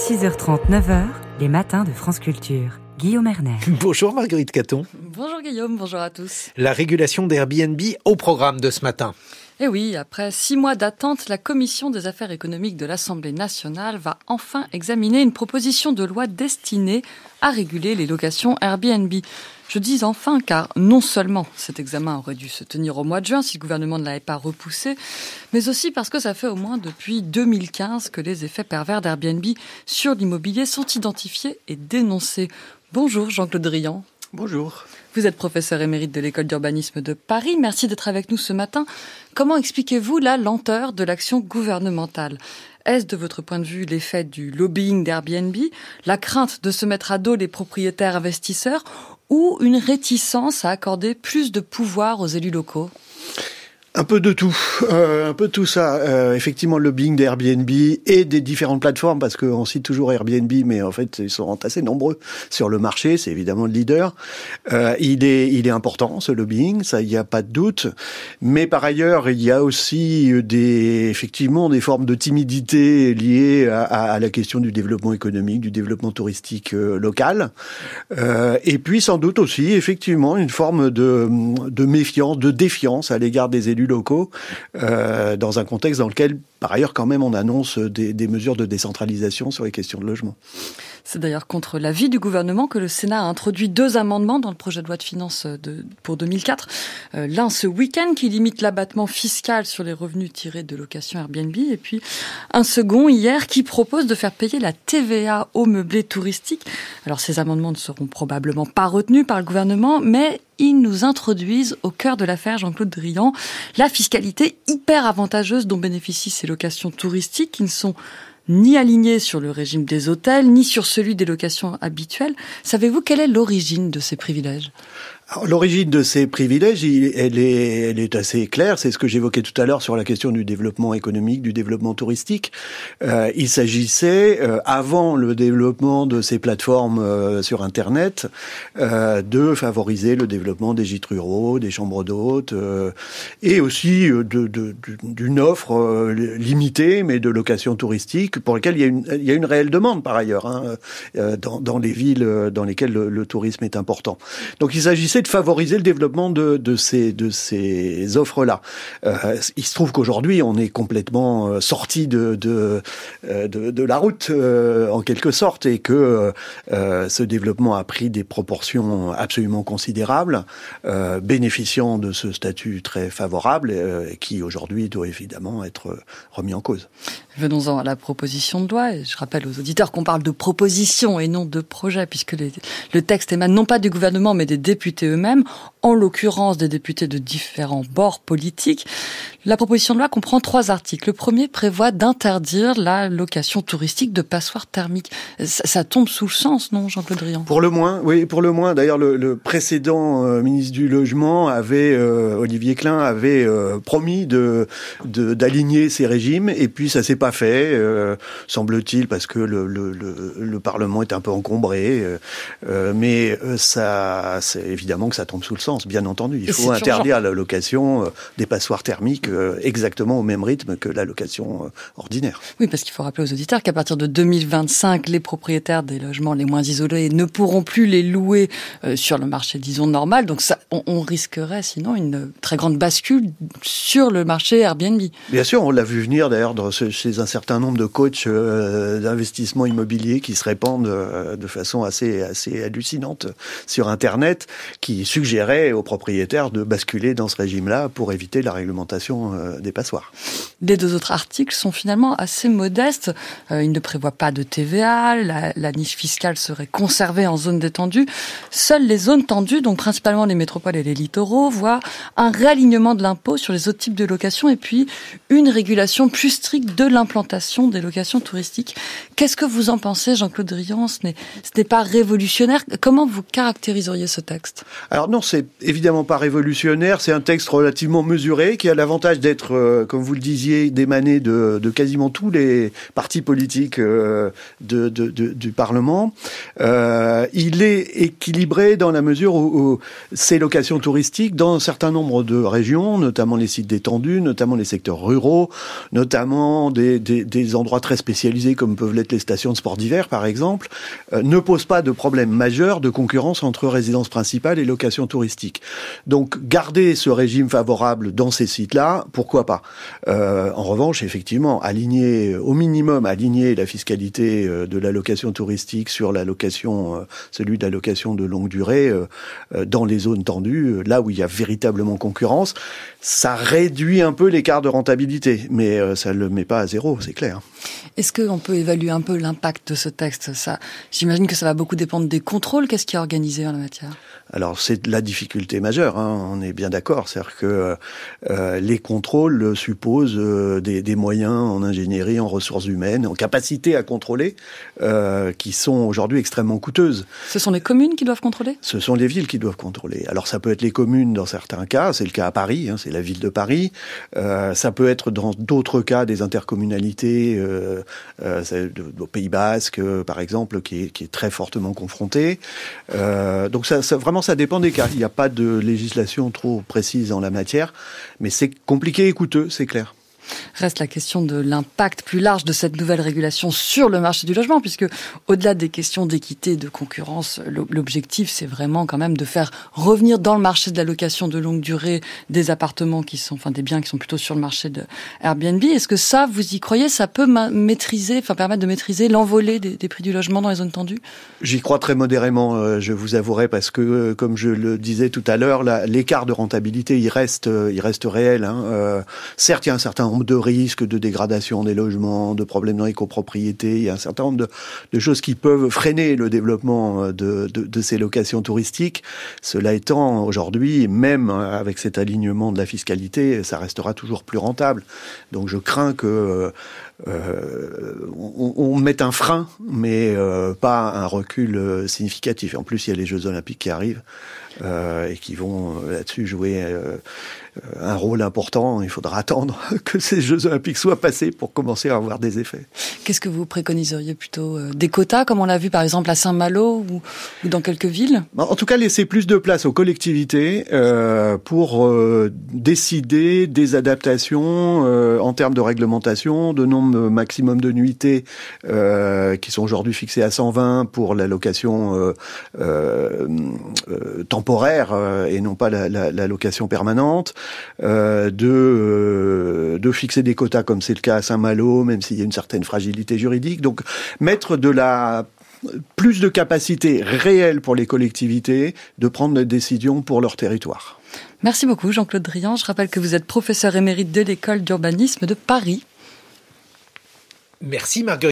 6h30, 9h, les matins de France Culture. Guillaume Erner. Bonjour Marguerite Caton. Bonjour Guillaume, bonjour à tous. La régulation d'Airbnb au programme de ce matin. Eh oui, après six mois d'attente, la Commission des affaires économiques de l'Assemblée nationale va enfin examiner une proposition de loi destinée à réguler les locations Airbnb. Je dis enfin car non seulement cet examen aurait dû se tenir au mois de juin si le gouvernement ne l'avait pas repoussé, mais aussi parce que ça fait au moins depuis 2015 que les effets pervers d'Airbnb sur l'immobilier sont identifiés et dénoncés. Bonjour Jean-Claude Drian. Bonjour. Vous êtes professeur émérite de l'école d'urbanisme de Paris. Merci d'être avec nous ce matin. Comment expliquez-vous la lenteur de l'action gouvernementale? Est-ce de votre point de vue l'effet du lobbying d'Airbnb, la crainte de se mettre à dos les propriétaires investisseurs? Ou une réticence à accorder plus de pouvoir aux élus locaux? Un peu de tout, euh, un peu tout ça. Euh, effectivement, le lobbying d'Airbnb et des différentes plateformes, parce qu'on cite toujours Airbnb, mais en fait, ils sont assez nombreux sur le marché. C'est évidemment le leader. Euh, il est, il est important ce lobbying, ça, il n'y a pas de doute. Mais par ailleurs, il y a aussi des, effectivement, des formes de timidité liées à, à la question du développement économique, du développement touristique euh, local. Euh, et puis, sans doute aussi, effectivement, une forme de, de méfiance, de défiance à l'égard des élus locaux, euh, dans un contexte dans lequel, par ailleurs, quand même, on annonce des, mesures de décentralisation sur les questions de logement. C'est d'ailleurs contre l'avis du gouvernement que le Sénat a introduit deux amendements dans le projet de loi de finances pour 2004. Euh, L'un ce week-end qui limite l'abattement fiscal sur les revenus tirés de location Airbnb et puis un second hier qui propose de faire payer la TVA aux meublés touristiques. Alors ces amendements ne seront probablement pas retenus par le gouvernement, mais ils nous introduisent au cœur de l'affaire Jean-Claude Drian, la fiscalité hyper avantageuse dont bénéficient ces locations touristiques qui ne sont ni alignées sur le régime des hôtels, ni sur celui des locations habituelles. Savez-vous quelle est l'origine de ces privilèges? L'origine de ces privilèges, elle est, elle est assez claire. C'est ce que j'évoquais tout à l'heure sur la question du développement économique, du développement touristique. Euh, il s'agissait, euh, avant le développement de ces plateformes euh, sur Internet, euh, de favoriser le développement des gîtes ruraux, des chambres d'hôtes, euh, et aussi d'une de, de, offre limitée, mais de location touristique, pour laquelle il y a une, il y a une réelle demande par ailleurs hein, dans, dans, les villes dans lesquelles le, le tourisme est important. Donc il s'agissait de favoriser le développement de, ces, offres-là. Euh, il se trouve qu'aujourd'hui, on est complètement euh, sorti euh, de, la route, en quelque sorte, et que ce développement a pris des proportions absolument considérables, bénéficiant de ce statut très favorable, qui aujourd'hui doit évidemment être remis en cause. Venons-en à la proposition de loi. Je rappelle aux auditeurs qu'on parle de proposition et non de projet, puisque le texte émane non pas du gouvernement, mais des députés eux-mêmes, en l'occurrence des députés de différents bords politiques. La proposition de loi comprend trois articles. Le premier prévoit d'interdire la location touristique de passoires thermiques. Ça, tombe sous le sens, non, Jean-Claude Drian Pour le moins, oui, pour le moins. D'ailleurs, le, le, précédent euh, ministre du Logement avait, euh, Olivier Klein, avait euh, promis de d'aligner ces régimes, et puis ça s'est pas fait, euh, semble-t-il, parce que le, le, le, Parlement est un peu encombré. Euh, mais ça, c'est évidemment que ça tombe sous le sens, bien entendu. Il faut interdire la location des passoires thermiques exactement au même rythme que la location ordinaire. Oui, parce qu'il faut rappeler aux auditeurs qu'à partir de 2025, les propriétaires des logements les moins isolés ne pourront plus les louer euh, sur le marché, disons, normal. Donc ça, on, on, risquerait sinon une très grande bascule sur le marché Airbnb. Bien sûr, on l'a vu venir d'ailleurs chez un certain nombre de coachs euh, d'investissement immobilier qui se répandent euh, de façon assez, assez hallucinante sur Internet, qui suggéraient aux propriétaires de basculer dans ce régime-là pour éviter la réglementation euh, des passoires. Les deux autres articles sont finalement assez modestes. Euh, ils ne prévoient pas de TVA, la, la, niche fiscale serait conservée en zone détendue. Seules les zones tendues, donc principalement les métropoles et les littoraux, voient un réalignement de l'impôt sur les autres types de locations et puis une régulation plus stricte de l'implantation des locations touristiques. Qu'est-ce que vous en pensez, Jean-Claude Drian? Ce n'est pas révolutionnaire. Comment vous caractériseriez ce texte? Alors non, c'est évidemment pas révolutionnaire, c'est un texte relativement mesuré qui a l'avantage d'être, euh, comme vous le disiez, d'émaner de, quasiment tous les partis politiques euh, du Parlement. Euh, il est équilibré dans la mesure où, où, ces locations touristiques, dans un certain nombre de régions, notamment les sites détendus, notamment les secteurs ruraux, notamment des, endroits très spécialisés comme peuvent l'être les stations de sport d'hiver par exemple, ne posent pas de problème majeur de concurrence entre résidences principales et locations touristiques. Donc garder ce régime favorable dans ces sites-là, pourquoi pas? Euh, En revanche, effectivement, aligner au minimum aligner la fiscalité euh, de la location touristique sur la location, euh, celui de la location de longue durée euh, dans les zones tendues, là où il y a véritablement concurrence, ça réduit un peu l'écart de rentabilité, mais ça le met pas à zéro, c'est clair. Est-ce qu'on peut évaluer un peu l'impact de ce texte? Ça, j'imagine que ça va beaucoup dépendre des contrôles. Qu'est-ce qui est organisé en la matière? Alors c'est la difficulté majeure, hein, on est bien d'accord, c'est-à-dire que euh, les contrôles supposent euh, des, des, moyens en ingénierie, en ressources humaines, en capacité à contrôler, euh, qui sont aujourd'hui extrêmement coûteuses. Ce sont les communes qui doivent contrôler? Ce sont les villes qui doivent contrôler. Alors ça peut être les communes dans certains cas, c'est le cas à Paris, hein, c'est la ville de Paris. Euh, ça peut être dans d'autres cas des intercommunalités, euh, au Pays Basque par exemple, qui est, qui est très fortement confrontée. donc ça, ça vraiment ça dépend des cas. Il n'y a pas de législation trop précise en la matière, mais c'est compliqué et coûteux, c'est clair. Reste la question de l'impact plus large de cette nouvelle régulation sur le marché du logement, puisque au-delà des questions d'équité, de concurrence, l'objectif c'est vraiment quand même de faire revenir dans le marché de la location de longue durée des appartements qui sont, enfin des biens qui sont plutôt sur le marché de Airbnb. Est-ce que ça, vous y croyez, ça peut maîtriser, enfin permettre de maîtriser l'envolée des, prix du logement dans les zones tendues? J'y crois très modérément, euh, je vous avouerai, parce que euh, comme je le disais tout à l'heure, l'écart de rentabilité il reste, euh, il reste réel. Hein. Certes, il y a un certain nombre de risques de dégradation des logements, de problèmes dans les copropriétés. Il y a un certain nombre de, choses qui peuvent freiner le développement de, de, de, ces locations touristiques. Cela étant, aujourd'hui, même avec cet alignement de la fiscalité, ça restera toujours plus rentable. Donc je crains que euh, on, on mette un frein, mais euh, pas un recul significatif. En plus, il y a les Jeux Olympiques qui arrivent euh, et qui vont là-dessus jouer un rôle important. Il faudra attendre que ces Jeux Olympiques soient passés pour commencer à avoir des effets. Qu'est-ce que vous préconiseriez plutôt Des quotas, comme on l'a vu par exemple à Saint-Malo ou, ou, dans quelques villes? En tout cas, laisser plus de place aux collectivités euh, pour euh, décider des adaptations euh, en termes de réglementation, de nombre maximum de nuitées qui sont aujourd'hui fixées à 120 pour la location temporaire et non pas la, la, la location permanente. Euh, de, euh, de fixer des quotas comme c'est le cas à Saint-Malo, même s'il y a une certaine fragilité juridique. Donc mettre de la plus de capacité réelle pour les collectivités de prendre des décisions pour leur territoire. Merci beaucoup Jean-Claude Drian. Je rappelle que vous êtes professeur émérite de l'école d'urbanisme de Paris. Merci Marguerite.